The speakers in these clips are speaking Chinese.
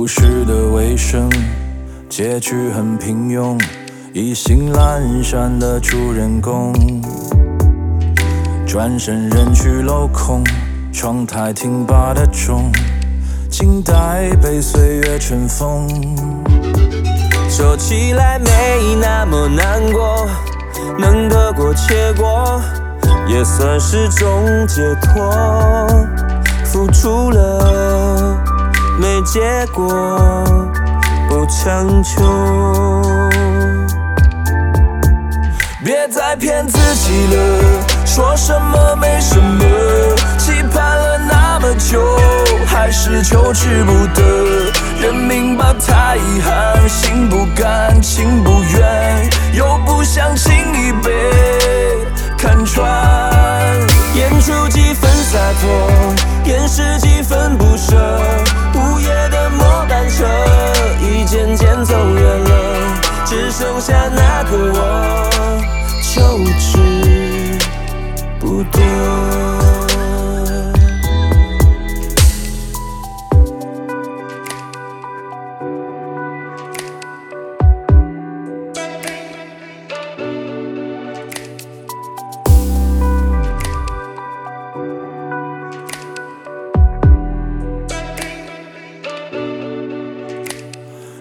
故事的尾声，结局很平庸，意兴阑珊的主人公，转身人去楼空，窗台听罢的钟，静待被岁月尘封。说起来没那么难过，能得过且过，也算是种解脱。结果，不强求。别再骗自己了，说什么没什么，期盼了那么久，还是求之不得。人命吧，太遗憾，心不甘，情不愿，又不想轻易被看穿。演出几分洒脱，掩饰几分不舍。走远了，只剩下那个我，求之不得。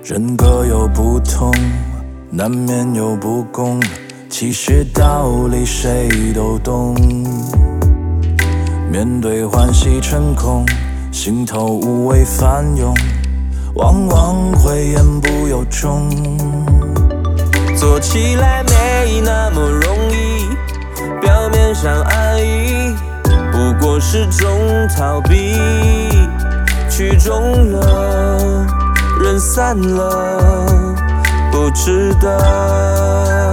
人各有不同，难免有不公，其实道理谁都懂。面对欢喜成空，心头无谓翻涌，往往会言不由衷。做起来没那么容易，表面上安逸，不过是种逃避，曲终了，散了，不值得。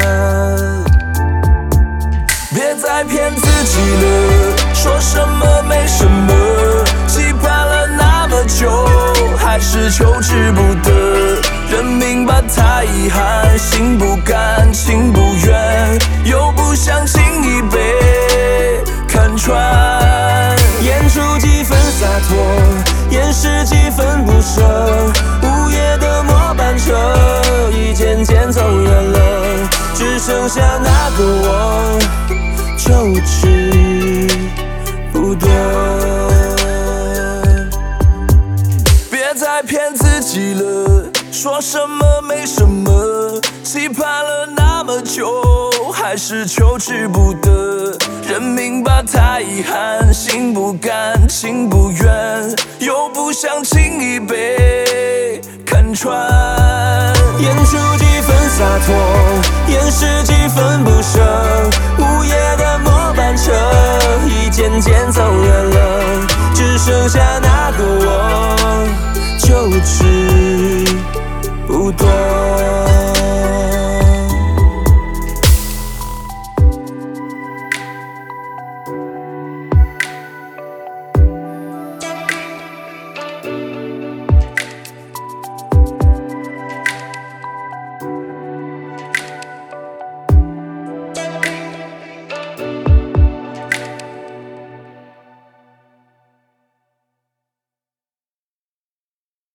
别再骗自己了，说什么没什么，期盼了那么久，还是求之不得。认命吧，太遗憾，心不甘，情不愿，又不想轻易被看穿。演出几分洒脱，掩饰几分不舍。只剩下那个我，求之不得。别再骗自己了，说什么没什么，期盼了那么久，还是求之不得。认命吧，太遗憾，心不甘，情不愿，又不想轻易被看穿。演出几分洒脱，掩饰几分不舍午夜的末班车已渐渐走远了只剩下那个我就只不多